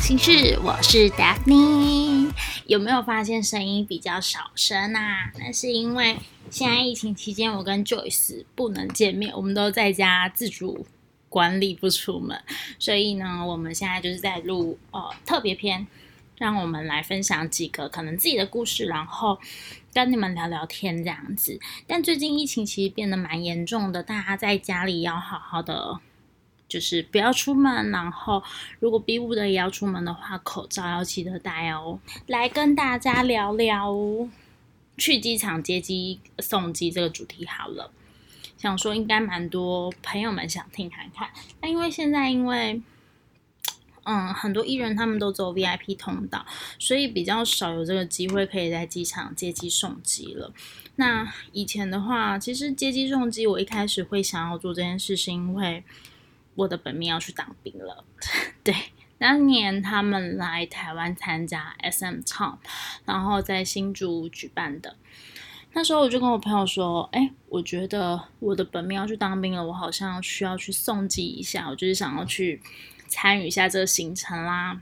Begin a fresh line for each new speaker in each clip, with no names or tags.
心事，我是 Daphne。有没有发现声音比较少声啊？那是因为现在疫情期间，我跟 Joyce 不能见面，我们都在家自主管理，不出门。所以呢，我们现在就是在录呃特别篇，让我们来分享几个可能自己的故事，然后跟你们聊聊天这样子。但最近疫情其实变得蛮严重的，大家在家里要好好的。就是不要出门，然后如果逼不得已要出门的话，口罩要记得戴哦。来跟大家聊聊去机场接机送机这个主题好了。想说应该蛮多朋友们想听看看，那因为现在因为嗯很多艺人他们都走 VIP 通道，所以比较少有这个机会可以在机场接机送机了。那以前的话，其实接机送机，我一开始会想要做这件事，是因为。我的本命要去当兵了，对，当年他们来台湾参加 SM Town，然后在新竹举办的，那时候我就跟我朋友说，哎，我觉得我的本命要去当兵了，我好像需要去送机一下，我就是想要去参与一下这个行程啦，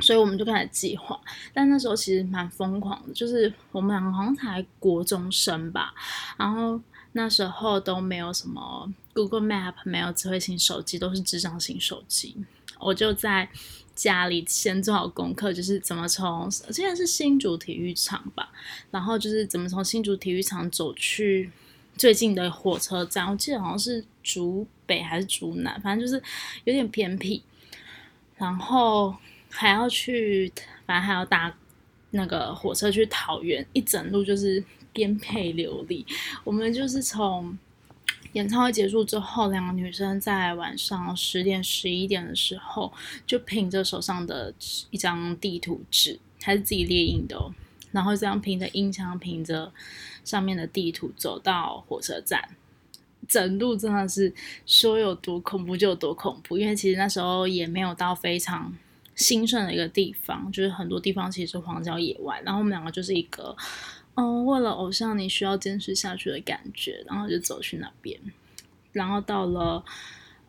所以我们就开始计划，但那时候其实蛮疯狂的，就是我们两个好像才国中生吧，然后。那时候都没有什么 Google Map，没有智慧型手机，都是智障型手机。我就在家里先做好功课，就是怎么从，现在是新竹体育场吧，然后就是怎么从新竹体育场走去最近的火车站。我记得好像是竹北还是竹南，反正就是有点偏僻。然后还要去，反正还要搭那个火车去桃园，一整路就是。颠沛流离，我们就是从演唱会结束之后，两个女生在晚上十点、十一点的时候，就凭着手上的一张地图纸，还是自己列印的，然后这样凭着音箱，凭着上面的地图走到火车站。整路真的是说有多恐怖就有多恐怖，因为其实那时候也没有到非常兴盛的一个地方，就是很多地方其实是荒郊野外，然后我们两个就是一个。哦，为了偶像，你需要坚持下去的感觉，然后就走去那边，然后到了，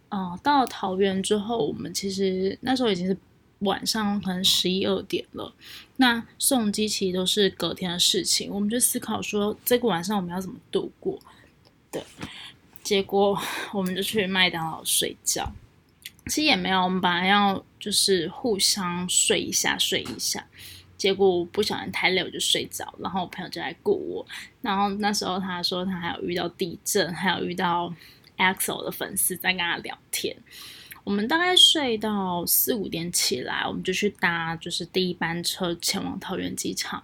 呃，到了桃园之后，我们其实那时候已经是晚上，可能十一二点了。那送机其实都是隔天的事情，我们就思考说，这个晚上我们要怎么度过？对，结果 我们就去麦当劳睡觉。其实也没有，我们本来要就是互相睡一下，睡一下。结果不小心太累，我就睡着，然后我朋友就来顾我。然后那时候他说他还有遇到地震，还有遇到 EXO 的粉丝在跟他聊天。我们大概睡到四五点起来，我们就去搭就是第一班车前往桃园机场。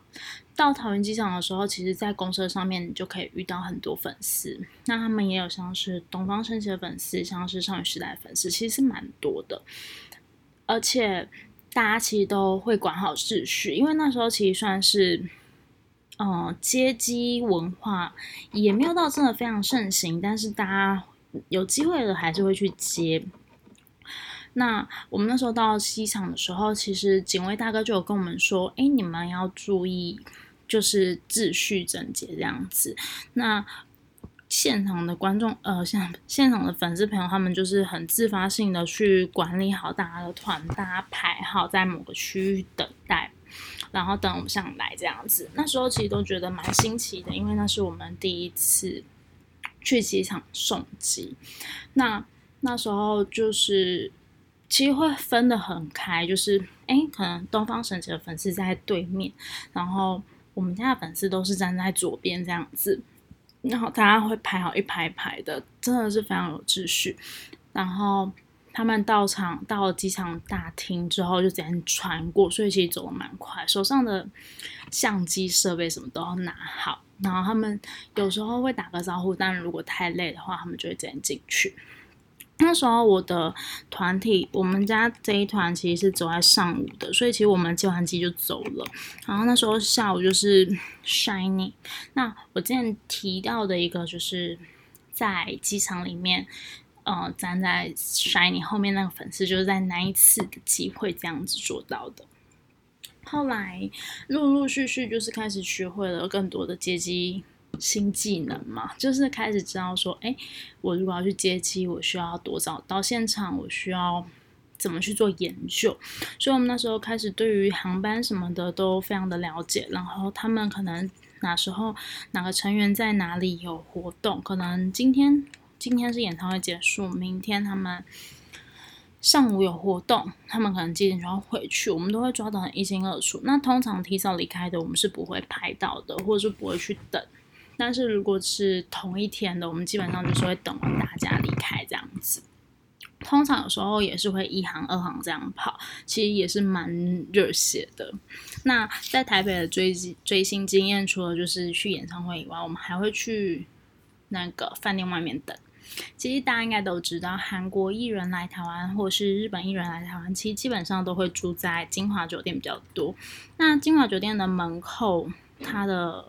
到桃园机场的时候，其实在公车上面你就可以遇到很多粉丝。那他们也有像是东方神起的粉丝，像是少女时代粉丝，其实是蛮多的，而且。大家其实都会管好秩序，因为那时候其实算是，嗯，接机文化也没有到真的非常盛行，但是大家有机会的还是会去接。那我们那时候到机场的时候，其实警卫大哥就有跟我们说：“哎，你们要注意，就是秩序整洁这样子。”那现场的观众，呃，像现场的粉丝朋友，他们就是很自发性的去管理好大家的团，大家排好在某个区域等待，然后等偶像来这样子。那时候其实都觉得蛮新奇的，因为那是我们第一次去机场送机。那那时候就是其实会分得很开，就是哎，可能东方神起的粉丝在对面，然后我们家的粉丝都是站在左边这样子。然后大家会排好一排排的，真的是非常有秩序。然后他们到场到了机场大厅之后，就直接穿过，所以其实走的蛮快。手上的相机设备什么都要拿好。然后他们有时候会打个招呼，但如果太累的话，他们就会直接进去。那时候我的团体，我们家这一团其实是走在上午的，所以其实我们接完机就走了。然后那时候下午就是 Shiny。那我之前提到的一个，就是在机场里面，呃，站在 Shiny 后面那个粉丝，就是在那一次的机会这样子做到的。后来陆陆续续就是开始学会了更多的接机。新技能嘛，就是开始知道说，哎，我如果要去接机，我需要多早到现场，我需要怎么去做研究，所以我们那时候开始对于航班什么的都非常的了解，然后他们可能哪时候哪个成员在哪里有活动，可能今天今天是演唱会结束，明天他们上午有活动，他们可能几点就要回去，我们都会抓得很一清二楚。那通常提早离开的，我们是不会拍到的，或者是不会去等。但是如果是同一天的，我们基本上就是会等完大家离开这样子。通常有时候也是会一行二行这样跑，其实也是蛮热血的。那在台北的追追星经验，除了就是去演唱会以外，我们还会去那个饭店外面等。其实大家应该都知道，韩国艺人来台湾，或是日本艺人来台湾，其实基本上都会住在金华酒店比较多。那金华酒店的门口，它的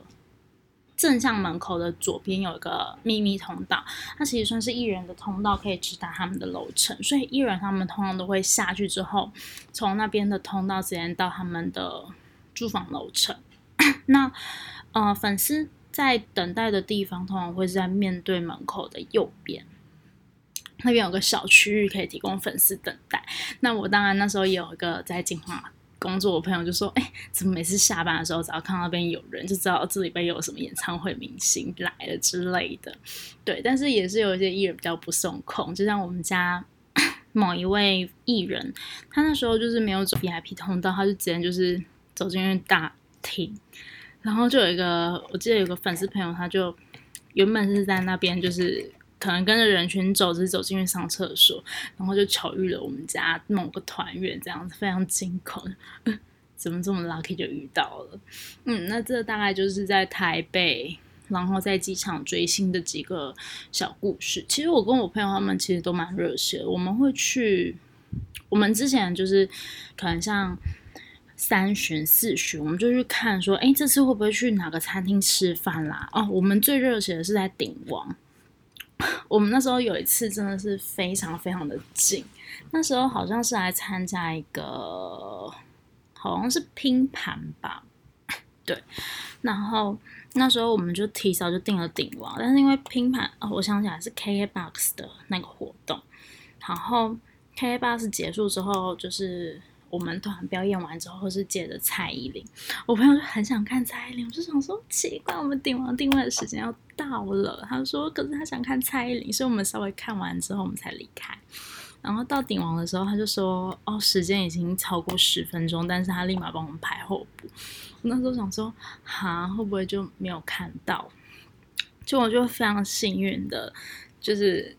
正向门口的左边有一个秘密通道，它其实算是艺人的通道，可以直达他们的楼层。所以艺人他们通常都会下去之后，从那边的通道直接到他们的住房楼层。那呃，粉丝在等待的地方，通常会是在面对门口的右边，那边有个小区域可以提供粉丝等待。那我当然那时候也有一个在金华。工作，我朋友就说：“哎，怎么每次下班的时候，只要看到那边有人，就知道这里边有什么演唱会明星来了之类的。”对，但是也是有一些艺人比较不受控，就像我们家某一位艺人，他那时候就是没有走 VIP 通道，他就直接就是走进去大厅，然后就有一个，我记得有个粉丝朋友，他就原本是在那边就是。可能跟着人群走，只是走进去上厕所，然后就巧遇了我们家某个团员，这样子非常惊恐，怎么这么 lucky 就遇到了？嗯，那这大概就是在台北，然后在机场追星的几个小故事。其实我跟我朋友他们其实都蛮热血，我们会去，我们之前就是可能像三巡四巡，我们就去看说，哎，这次会不会去哪个餐厅吃饭啦？哦，我们最热血的是在鼎王。我们那时候有一次真的是非常非常的近，那时候好像是来参加一个，好像是拼盘吧，对，然后那时候我们就提早就订了顶王，但是因为拼盘，哦，我想起来是 KKBOX 的那个活动，然后 KKBOX 结束之后就是。我们团表演完之后是借着蔡依林，我朋友就很想看蔡依林，我就想说奇怪，我们顶王定位的时间要到了，他说可是他想看蔡依林，所以我们稍微看完之后我们才离开。然后到顶王的时候，他就说哦，时间已经超过十分钟，但是他立马帮我们排后补。我那时候想说哈，会不会就没有看到？就我就非常幸运的，就是。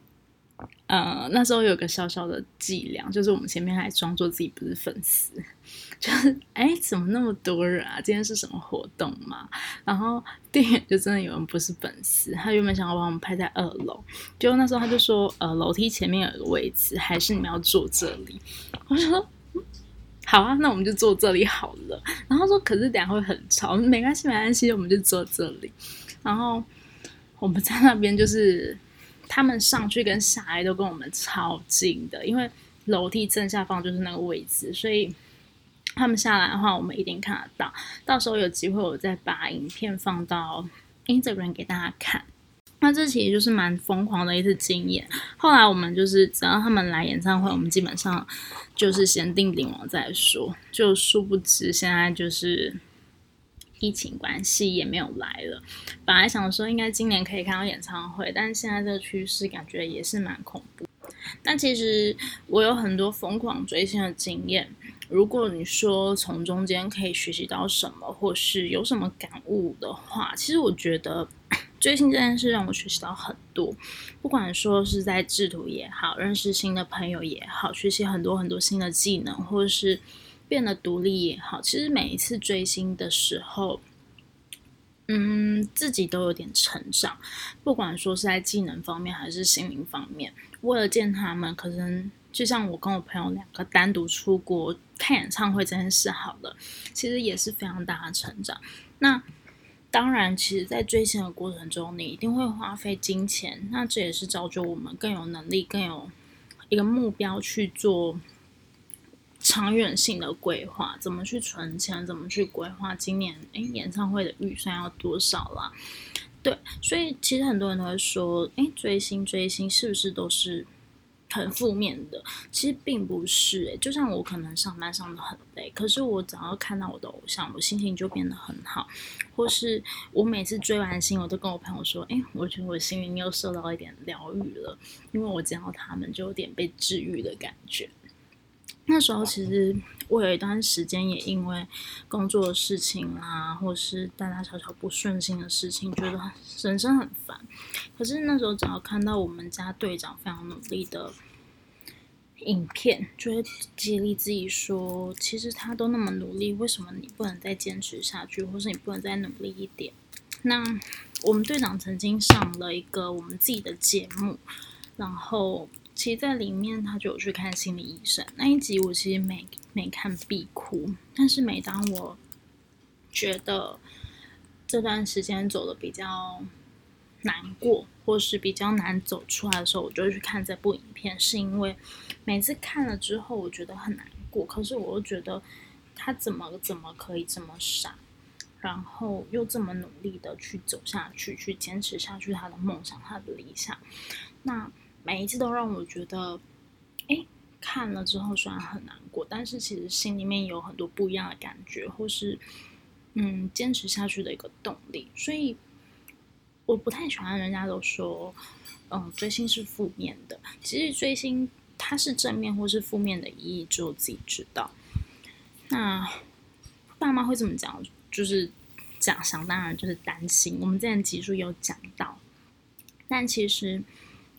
呃，那时候有个小小的伎俩，就是我们前面还装作自己不是粉丝，就是哎，怎么那么多人啊？今天是什么活动嘛？然后店员就真的有人不是粉丝，他原本想要把我们拍在二楼，结果那时候他就说，呃，楼梯前面有一个位置，还是你们要坐这里？我说好啊，那我们就坐这里好了。然后说可是等下会很吵，没关系，没关系，我们就坐这里。然后我们在那边就是。他们上去跟下来都跟我们超近的，因为楼梯正下方就是那个位置，所以他们下来的话，我们一定看得到。到时候有机会，我再把影片放到 Instagram 给大家看。那这其实就是蛮疯狂的一次经验。后来我们就是只要他们来演唱会，我们基本上就是先定顶王再说。就殊不知现在就是。疫情关系也没有来了，本来想说应该今年可以看到演唱会，但是现在这个趋势感觉也是蛮恐怖。那其实我有很多疯狂追星的经验，如果你说从中间可以学习到什么，或是有什么感悟的话，其实我觉得 追星这件事让我学习到很多，不管说是在制图也好，认识新的朋友也好，学习很多很多新的技能，或是。变得独立也好，其实每一次追星的时候，嗯，自己都有点成长，不管说是在技能方面还是心灵方面。为了见他们，可能就像我跟我朋友两个单独出国看演唱会这件事，好了，其实也是非常大的成长。那当然，其实，在追星的过程中，你一定会花费金钱，那这也是造就我们更有能力、更有一个目标去做。长远性的规划，怎么去存钱？怎么去规划今年诶演唱会的预算要多少啦？对，所以其实很多人都会说，诶追星追星是不是都是很负面的，其实并不是诶，就像我可能上班上的很累，可是我只要看到我的偶像，我心情就变得很好。或是我每次追完星，我都跟我朋友说：“哎，我觉得我心灵又受到一点疗愈了，因为我见到他们就有点被治愈的感觉。”那时候其实我有一段时间也因为工作的事情啊，或是大大小小不顺心的事情，觉得人生很烦。可是那时候只要看到我们家队长非常努力的影片，就会激励自己说：其实他都那么努力，为什么你不能再坚持下去，或是你不能再努力一点？那我们队长曾经上了一个我们自己的节目，然后。其实，在里面他就有去看心理医生那一集，我其实没没看必哭。但是每当我觉得这段时间走的比较难过，或是比较难走出来的时候，我就去看这部影片。是因为每次看了之后，我觉得很难过，可是我又觉得他怎么怎么可以这么傻，然后又这么努力的去走下去，去坚持下去他的梦想，他的理想。那。每一次都让我觉得，哎，看了之后虽然很难过，但是其实心里面有很多不一样的感觉，或是嗯坚持下去的一个动力。所以我不太喜欢人家都说，嗯，追星是负面的。其实追星它是正面或是负面的意义，只有自己知道。那爸妈会这么讲，就是讲想当然就是担心。我们之前集数有讲到，但其实。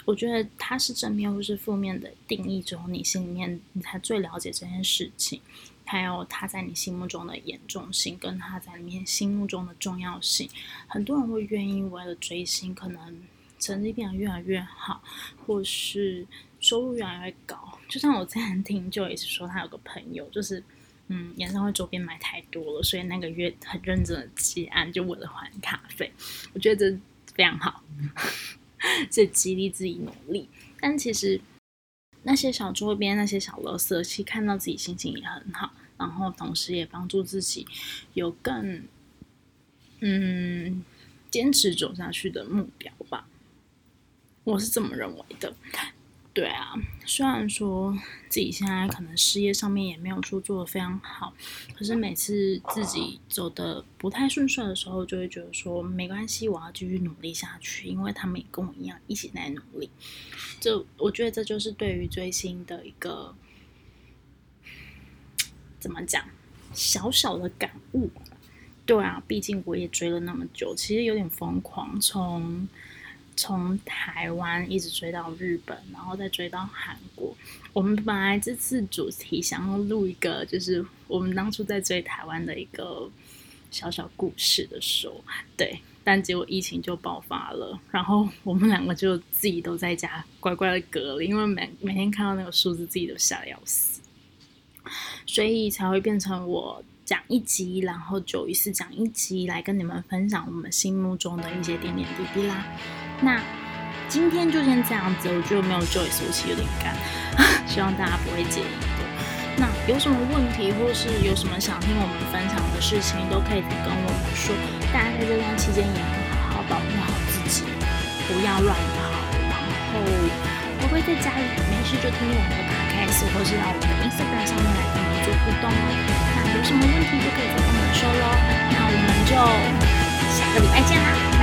我觉得它是正面或是负面的定义之后，你心里面你才最了解这件事情，还有它在你心目中的严重性，跟它在里面心目中的重要性。很多人会愿意为了追星，可能成绩变得越来越好，或是收入越来越高。就像我之前听就也是说，他有个朋友，就是嗯，演唱会周边买太多了，所以那个月很认真的结案，就为了还卡费。我觉得这非常好。是激励自己努力，但其实那些小周边、那些小乐色，其实看到自己心情也很好，然后同时也帮助自己有更嗯坚持走下去的目标吧。我是这么认为的。对啊，虽然说自己现在可能事业上面也没有说做的非常好，可是每次自己走的不太顺顺的时候，就会觉得说没关系，我要继续努力下去，因为他们也跟我一样一起在努力。就我觉得这就是对于追星的一个怎么讲小小的感悟。对啊，毕竟我也追了那么久，其实有点疯狂，从。从台湾一直追到日本，然后再追到韩国。我们本来这次主题想要录一个，就是我们当初在追台湾的一个小小故事的时候，对，但结果疫情就爆发了，然后我们两个就自己都在家乖乖的隔了，因为每每天看到那个数字，自己都吓得要死，所以才会变成我。讲一集，然后九一四讲一集，来跟你们分享我们心目中的一些点点滴滴啦。那今天就先这样子，我觉得没有 Joyce 我其实有点干，希望大家不会介意。那有什么问题，或是有什么想听我们分享的事情，都可以跟我们说。大家在这段期间也要好好保护好自己，不要乱跑。然后我会在家里没事就听我们的 podcast，或是到我们的 Instagram 上面来跟我们做互动哦。那有什么问题就可以再跟我们说喽，那我们就下个礼拜见啦。